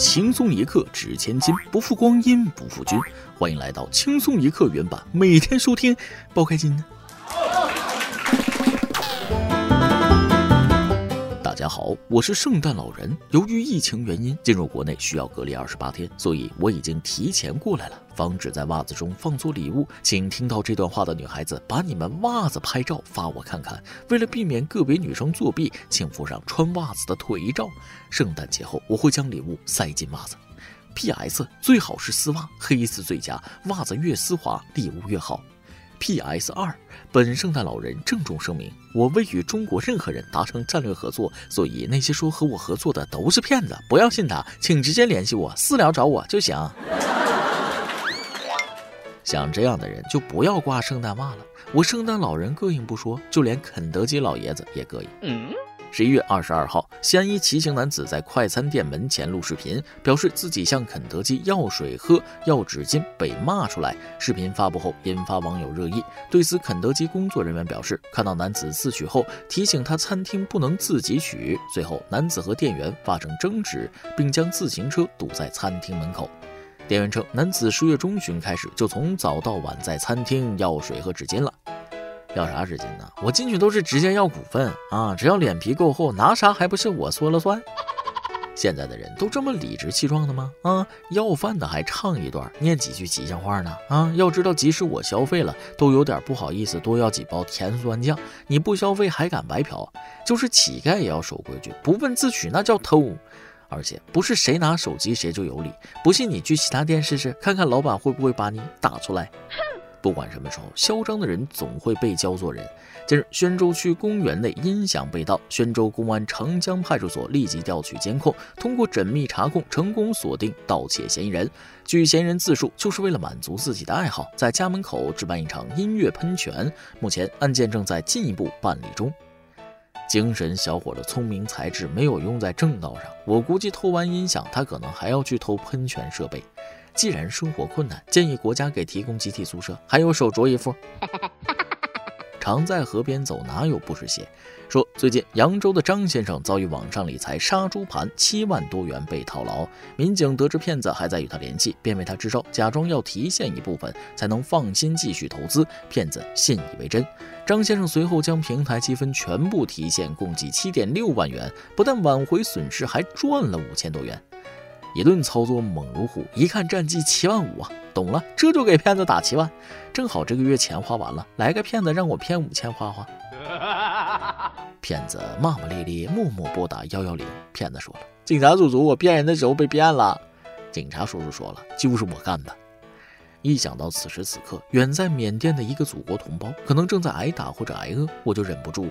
轻松一刻值千金，不负光阴不负君。欢迎来到轻松一刻原版，每天收听，包开心。大家好，我是圣诞老人。由于疫情原因，进入国内需要隔离二十八天，所以我已经提前过来了，防止在袜子中放错礼物。请听到这段话的女孩子，把你们袜子拍照发我看看。为了避免个别女生作弊，请附上穿袜子的腿照。圣诞节后，我会将礼物塞进袜子。P.S. 最好是丝袜，黑丝最佳，袜子越丝滑，礼物越好。P.S. 二，本圣诞老人郑重声明，我未与中国任何人达成战略合作，所以那些说和我合作的都是骗子，不要信他，请直接联系我私聊找我就行。像这样的人就不要挂圣诞袜了，我圣诞老人膈应不说，就连肯德基老爷子也膈应。嗯十一月二十二号，西安一骑行男子在快餐店门前录视频，表示自己向肯德基要水喝、要纸巾，被骂出来。视频发布后，引发网友热议。对此，肯德基工作人员表示，看到男子自取后，提醒他餐厅不能自己取。随后，男子和店员发生争执，并将自行车堵在餐厅门口。店员称，男子十月中旬开始就从早到晚在餐厅要水和纸巾了。要啥纸巾呢？我进去都是直接要股份啊！只要脸皮够厚，拿啥还不是我说了算？现在的人都这么理直气壮的吗？啊，要饭的还唱一段，念几句吉祥话呢？啊，要知道，即使我消费了，都有点不好意思多要几包甜酸酱。你不消费还敢白嫖？就是乞丐也要守规矩，不问自取那叫偷。而且不是谁拿手机谁就有理，不信你去其他店试试，看看老板会不会把你打出来。不管什么时候，嚣张的人总会被教做人。近日，宣州区公园内音响被盗，宣州公安长江派出所立即调取监控，通过缜密查控，成功锁定盗窃嫌疑人。据嫌疑人自述，就是为了满足自己的爱好，在家门口置办一场音乐喷泉。目前，案件正在进一步办理中。精神小伙的聪明才智没有用在正道上，我估计偷完音响，他可能还要去偷喷泉设备。既然生活困难，建议国家给提供集体宿舍，还有手镯一副。常在河边走，哪有不湿鞋？说最近扬州的张先生遭遇网上理财杀猪盘，七万多元被套牢。民警得知骗子还在与他联系，便为他支招，假装要提现一部分，才能放心继续投资。骗子信以为真，张先生随后将平台积分全部提现，共计七点六万元，不但挽回损失，还赚了五千多元。一顿操作猛如虎，一看战绩七万五啊，懂了，这就给骗子打七万，正好这个月钱花完了，来个骗子让我骗五千花花。骗子骂骂咧咧，默默拨打幺幺零。骗子说了：“警察叔叔，我骗人的时候被骗了。”警察叔叔说了：“就是我干的。”一想到此时此刻，远在缅甸的一个祖国同胞可能正在挨打或者挨饿，我就忍不住，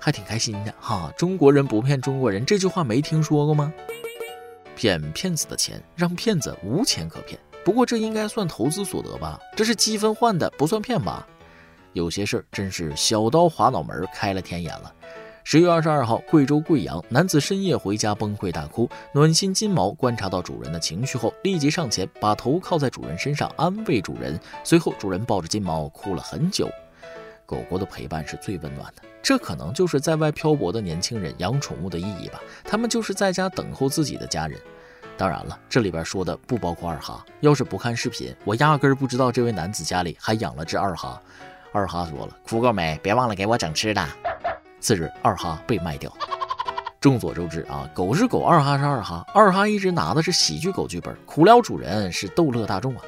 还挺开心的哈。中国人不骗中国人，这句话没听说过吗？骗骗子的钱，让骗子无钱可骗。不过这应该算投资所得吧？这是积分换的，不算骗吧？有些事儿真是小刀划脑门，开了天眼了。十月二十二号，贵州贵阳男子深夜回家崩溃大哭，暖心金毛观察到主人的情绪后，立即上前把头靠在主人身上安慰主人。随后，主人抱着金毛哭了很久。狗狗的陪伴是最温暖的，这可能就是在外漂泊的年轻人养宠物的意义吧。他们就是在家等候自己的家人。当然了，这里边说的不包括二哈。要是不看视频，我压根儿不知道这位男子家里还养了只二哈。二哈说了：“哭够没？别忘了给我整吃的。”次日，二哈被卖掉。众所周知啊，狗是狗，二哈是二哈，二哈一直拿的是喜剧狗剧本，苦了主人是逗乐大众啊。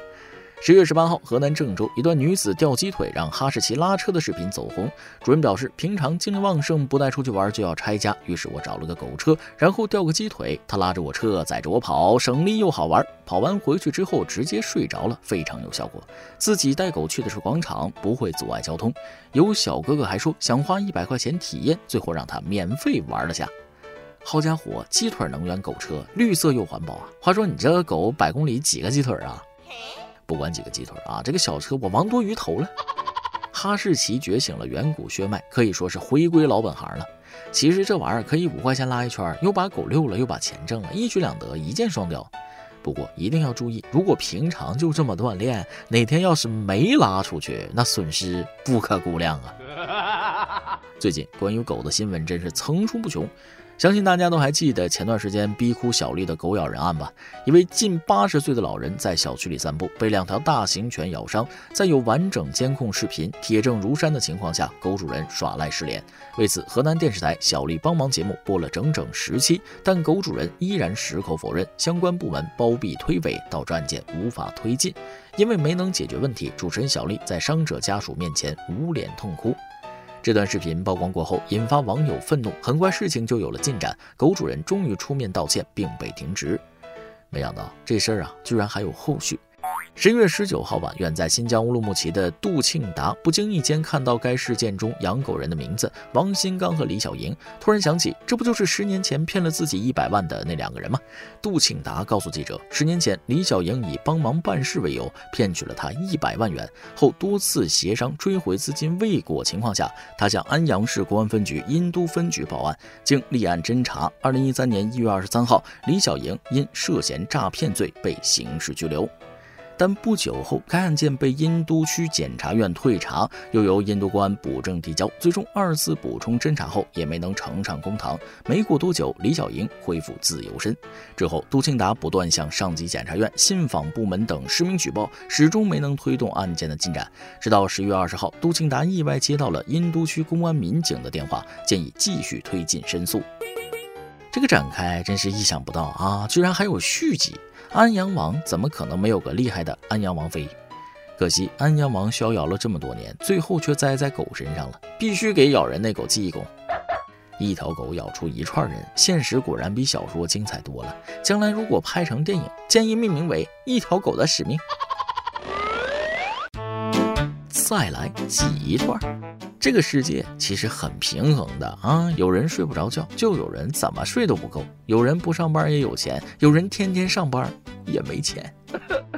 十月十八号，河南郑州一段女子吊鸡腿让哈士奇拉车的视频走红。主人表示，平常精力旺盛，不带出去玩就要拆家，于是我找了个狗车，然后吊个鸡腿，它拉着我车，载着我跑，省力又好玩。跑完回去之后直接睡着了，非常有效果。自己带狗去的是广场，不会阻碍交通。有小哥哥还说想花一百块钱体验，最后让他免费玩了下。好家伙，鸡腿能源狗车，绿色又环保啊！话说你这个狗百公里几个鸡腿啊？不管几个鸡腿啊，这个小车我王多鱼投了。哈士奇觉醒了远古血脉，可以说是回归老本行了。其实这玩意儿可以五块钱拉一圈，又把狗遛了，又把钱挣了，一举两得，一箭双雕。不过一定要注意，如果平常就这么锻炼，哪天要是没拉出去，那损失不可估量啊。最近关于狗的新闻真是层出不穷。相信大家都还记得前段时间逼哭小丽的狗咬人案吧？一位近八十岁的老人在小区里散步，被两条大型犬咬伤。在有完整监控视频、铁证如山的情况下，狗主人耍赖失联。为此，河南电视台“小丽帮忙”节目播了整整十期，但狗主人依然矢口否认，相关部门包庇推诿，导致案件无法推进。因为没能解决问题，主持人小丽在伤者家属面前捂脸痛哭。这段视频曝光过后，引发网友愤怒。很快，事情就有了进展，狗主人终于出面道歉，并被停职。没想到这事儿啊，居然还有后续。十一月十九号晚，远在新疆乌鲁木齐的杜庆达不经意间看到该事件中养狗人的名字王新刚和李小莹，突然想起，这不就是十年前骗了自己一百万的那两个人吗？杜庆达告诉记者，十年前李小莹以帮忙办事为由骗取了他一百万元，后多次协商追回资金未果情况下，他向安阳市公安分局殷都分局报案。经立案侦查，二零一三年一月二十三号，李小莹因涉嫌诈骗罪被刑事拘留。但不久后，该案件被殷都区检察院退查，又由殷都公安补证递交，最终二次补充侦查后也没能呈上公堂。没过多久，李小莹恢复自由身。之后，杜庆达不断向上级检察院、信访部门等实名举报，始终没能推动案件的进展。直到十月二十号，杜庆达意外接到了殷都区公安民警的电话，建议继续推进申诉。这个展开真是意想不到啊！居然还有续集。安阳王怎么可能没有个厉害的安阳王妃？可惜安阳王逍遥了这么多年，最后却栽在狗身上了。必须给咬人那狗记一功。一条狗咬出一串人，现实果然比小说精彩多了。将来如果拍成电影，建议命名为《一条狗的使命》。再来挤一段。这个世界其实很平衡的啊，有人睡不着觉，就有人怎么睡都不够；有人不上班也有钱，有人天天上班也没钱。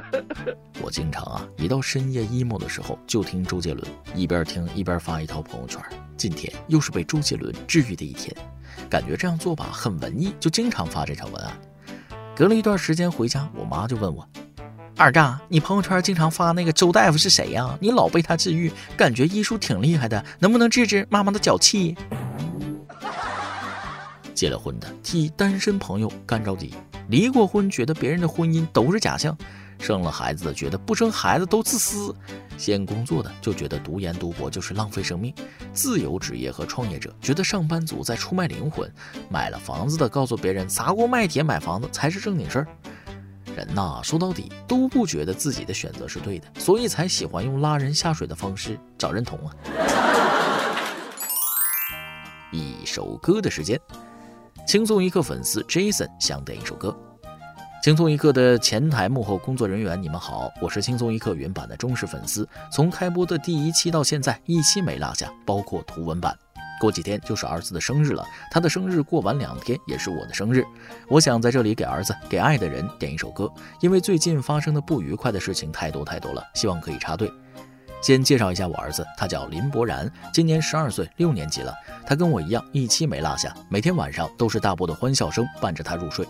我经常啊，一到深夜 emo 的时候，就听周杰伦，一边听一边发一条朋友圈。今天又是被周杰伦治愈的一天，感觉这样做吧很文艺，就经常发这条文案。隔了一段时间回家，我妈就问我。二丈，你朋友圈经常发那个周大夫是谁呀？你老被他治愈，感觉医术挺厉害的，能不能治治妈妈的脚气？结了婚的替单身朋友干着急，离过婚觉得别人的婚姻都是假象，生了孩子的觉得不生孩子都自私，先工作的就觉得读研读博就是浪费生命，自由职业和创业者觉得上班族在出卖灵魂，买了房子的告诉别人砸锅卖铁买房子才是正经事儿。人呐，说到底都不觉得自己的选择是对的，所以才喜欢用拉人下水的方式找认同啊。一首歌的时间，轻松一刻粉丝 Jason 想点一首歌。轻松一刻的前台幕后工作人员，你们好，我是轻松一刻原版的忠实粉丝，从开播的第一期到现在，一期没落下，包括图文版。过几天就是儿子的生日了，他的生日过完两天也是我的生日。我想在这里给儿子、给爱的人点一首歌，因为最近发生的不愉快的事情太多太多了，希望可以插队。先介绍一下我儿子，他叫林博然，今年十二岁，六年级了。他跟我一样，一期没落下，每天晚上都是大波的欢笑声伴着他入睡。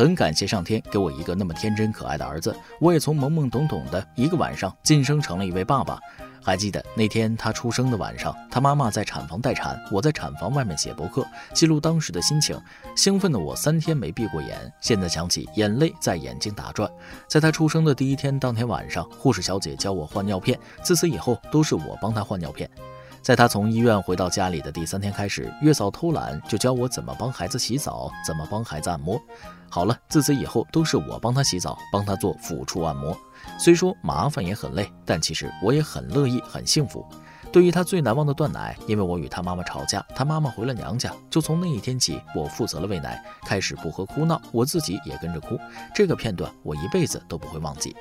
很感谢上天给我一个那么天真可爱的儿子，我也从懵懵懂懂的一个晚上晋升成了一位爸爸。还记得那天他出生的晚上，他妈妈在产房待产，我在产房外面写博客，记录当时的心情。兴奋的我三天没闭过眼，现在想起，眼泪在眼睛打转。在他出生的第一天当天晚上，护士小姐教我换尿片，自此以后都是我帮他换尿片。在他从医院回到家里的第三天开始，月嫂偷懒就教我怎么帮孩子洗澡，怎么帮孩子按摩。好了，自此以后都是我帮他洗澡，帮他做抚触按摩。虽说麻烦也很累，但其实我也很乐意，很幸福。对于他最难忘的断奶，因为我与他妈妈吵架，他妈妈回了娘家，就从那一天起，我负责了喂奶，开始不喝哭闹，我自己也跟着哭。这个片段我一辈子都不会忘记。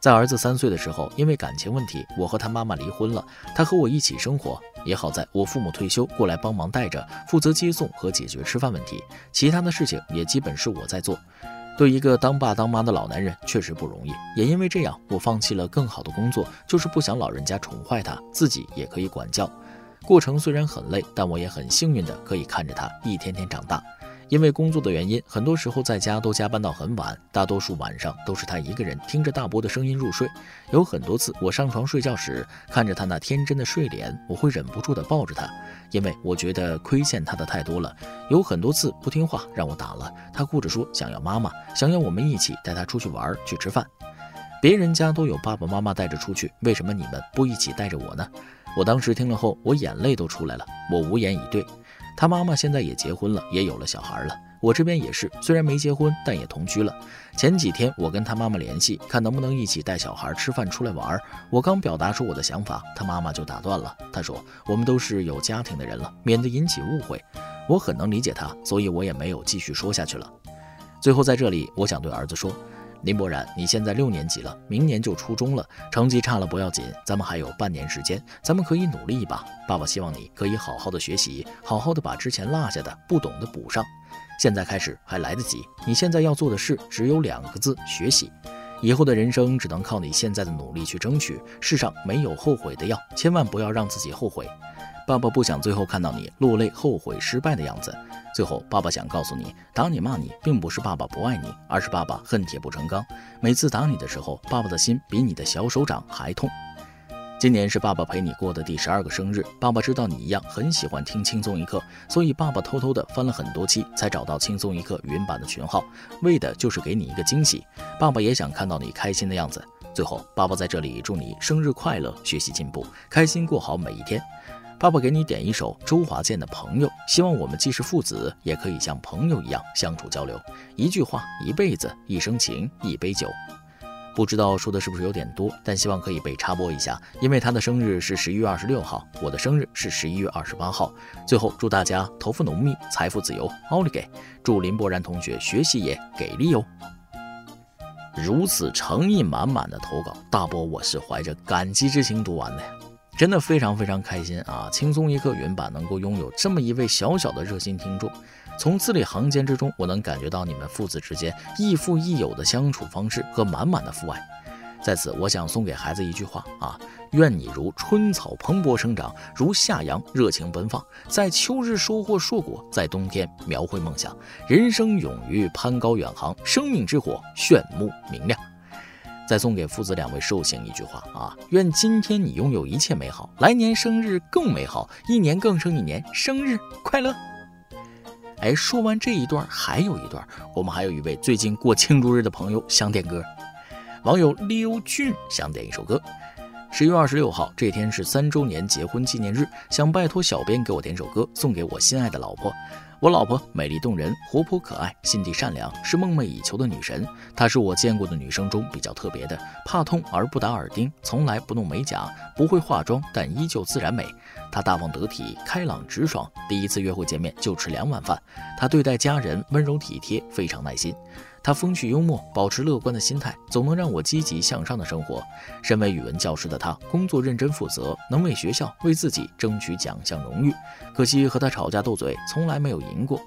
在儿子三岁的时候，因为感情问题，我和他妈妈离婚了，他和我一起生活。也好在我父母退休，过来帮忙带着，负责接送和解决吃饭问题，其他的事情也基本是我在做。对一个当爸当妈的老男人确实不容易，也因为这样，我放弃了更好的工作，就是不想老人家宠坏他，自己也可以管教。过程虽然很累，但我也很幸运的可以看着他一天天长大。因为工作的原因，很多时候在家都加班到很晚，大多数晚上都是他一个人听着大伯的声音入睡。有很多次我上床睡觉时，看着他那天真的睡脸，我会忍不住的抱着他，因为我觉得亏欠他的太多了。有很多次不听话让我打了，他哭着说想要妈妈，想要我们一起带他出去玩去吃饭。别人家都有爸爸妈妈带着出去，为什么你们不一起带着我呢？我当时听了后，我眼泪都出来了，我无言以对。他妈妈现在也结婚了，也有了小孩了。我这边也是，虽然没结婚，但也同居了。前几天我跟他妈妈联系，看能不能一起带小孩吃饭、出来玩。我刚表达出我的想法，他妈妈就打断了。他说：“我们都是有家庭的人了，免得引起误会。”我很能理解他，所以我也没有继续说下去了。最后在这里，我想对儿子说。林博然，你现在六年级了，明年就初中了，成绩差了不要紧，咱们还有半年时间，咱们可以努力一把。爸爸希望你可以好好的学习，好好的把之前落下的、不懂的补上。现在开始还来得及，你现在要做的事只有两个字：学习。以后的人生只能靠你现在的努力去争取。世上没有后悔的药，千万不要让自己后悔。爸爸不想最后看到你落泪、后悔、失败的样子。最后，爸爸想告诉你，打你骂你，并不是爸爸不爱你，而是爸爸恨铁不成钢。每次打你的时候，爸爸的心比你的小手掌还痛。今年是爸爸陪你过的第十二个生日，爸爸知道你一样很喜欢听轻松一刻，所以爸爸偷偷的翻了很多期，才找到轻松一刻云版的群号，为的就是给你一个惊喜。爸爸也想看到你开心的样子。最后，爸爸在这里祝你生日快乐，学习进步，开心过好每一天。爸爸给你点一首周华健的《朋友》，希望我们既是父子，也可以像朋友一样相处交流。一句话，一辈子，一生情，一杯酒。不知道说的是不是有点多，但希望可以被插播一下，因为他的生日是十一月二十六号，我的生日是十一月二十八号。最后祝大家头发浓密，财富自由，奥利给！祝林博然同学学习也给力哦！如此诚意满满的投稿，大波我是怀着感激之情读完的呀。真的非常非常开心啊！轻松一刻原版能够拥有这么一位小小的热心听众，从字里行间之中，我能感觉到你们父子之间亦父亦友的相处方式和满满的父爱。在此，我想送给孩子一句话啊：愿你如春草蓬勃生长，如夏阳热情奔放，在秋日收获硕果，在冬天描绘梦想，人生勇于攀高远航，生命之火炫目明亮。再送给父子两位寿星一句话啊：愿今天你拥有一切美好，来年生日更美好，一年更胜一年，生日快乐！哎，说完这一段，还有一段，我们还有一位最近过庆祝日的朋友想点歌，网友刘俊想点一首歌。十月二十六号这天是三周年结婚纪念日，想拜托小编给我点首歌，送给我心爱的老婆。我老婆美丽动人，活泼可爱，心地善良，是梦寐以求的女神。她是我见过的女生中比较特别的，怕痛而不打耳钉，从来不弄美甲，不会化妆，但依旧自然美。她大方得体，开朗直爽。第一次约会见面就吃两碗饭。她对待家人温柔体贴，非常耐心。他风趣幽默，保持乐观的心态，总能让我积极向上的生活。身为语文教师的他，工作认真负责，能为学校、为自己争取奖项荣誉。可惜和他吵架斗嘴，从来没有赢过。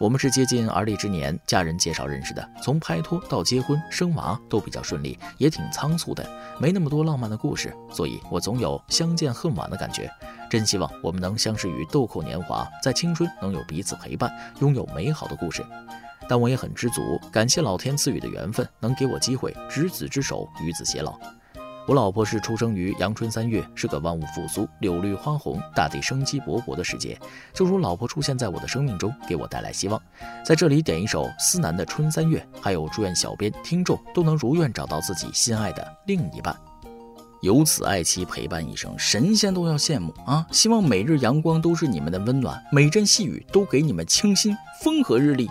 我们是接近而立之年，家人介绍认识的，从拍拖到结婚生娃都比较顺利，也挺仓促的，没那么多浪漫的故事，所以我总有相见恨晚的感觉。真希望我们能相识于豆蔻年华，在青春能有彼此陪伴，拥有美好的故事。但我也很知足，感谢老天赐予的缘分，能给我机会执子之手，与子偕老。我老婆是出生于阳春三月，是个万物复苏、柳绿花红、大地生机勃勃的时节。就如老婆出现在我的生命中，给我带来希望。在这里点一首思南的《春三月》，还有祝愿小编、听众都能如愿找到自己心爱的另一半，有此爱妻陪伴一生，神仙都要羡慕啊！希望每日阳光都是你们的温暖，每阵细雨都给你们清新，风和日丽。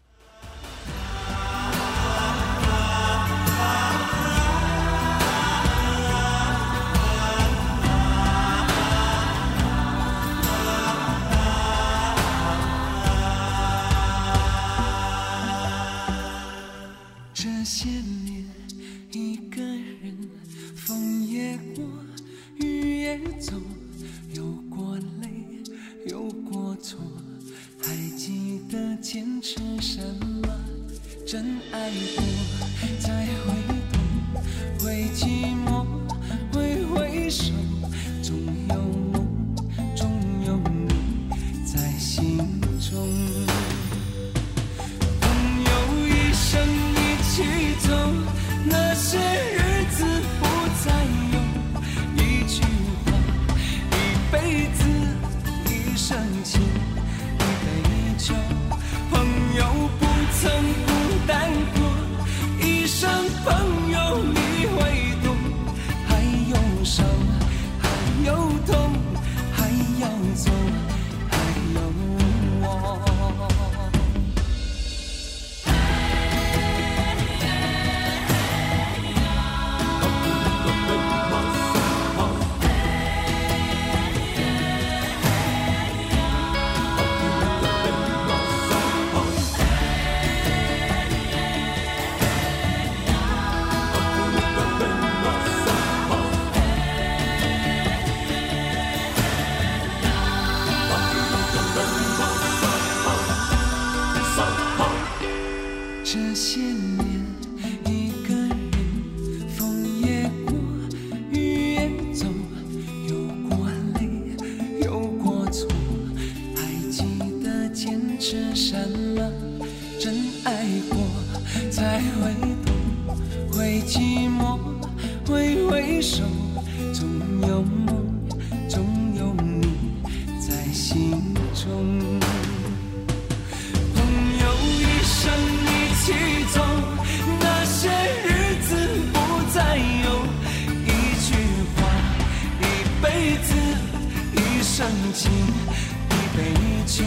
这敬一杯酒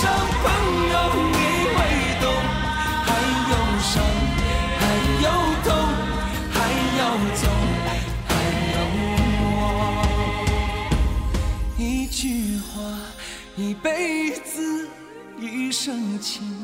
伤朋友你会懂，还有伤，还有痛，还要走，还要我。一句话，一辈子，一生情。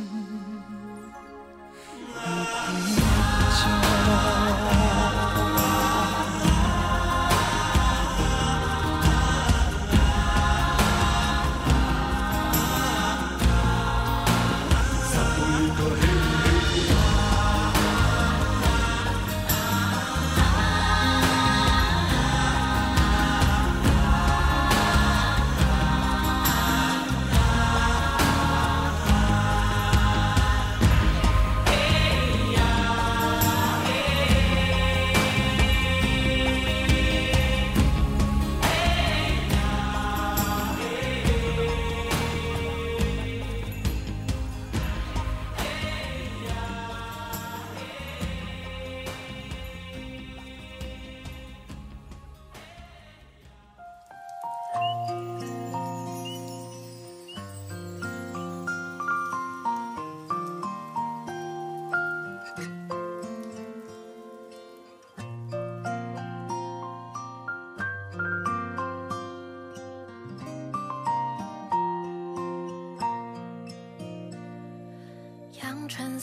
春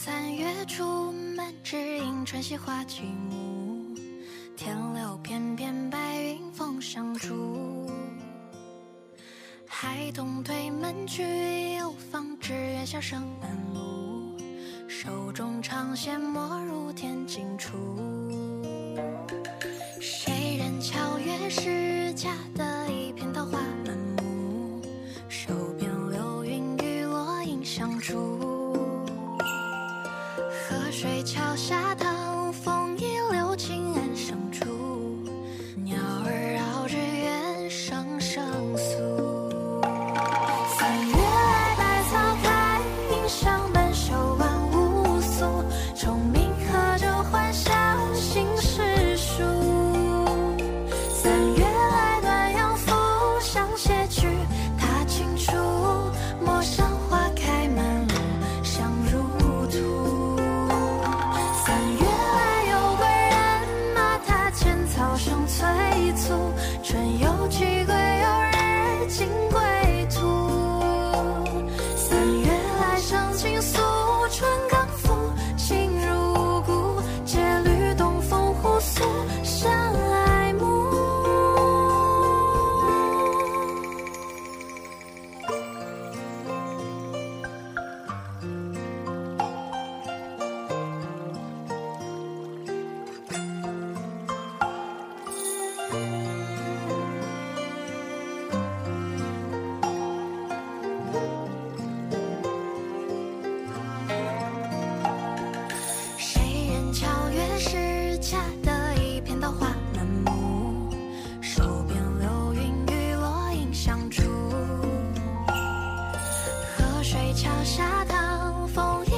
溪花几亩，天留片片白云风上住。孩童推门去，又放纸鸢笑声满路。手中长线没入天尽处。水桥下淌风倚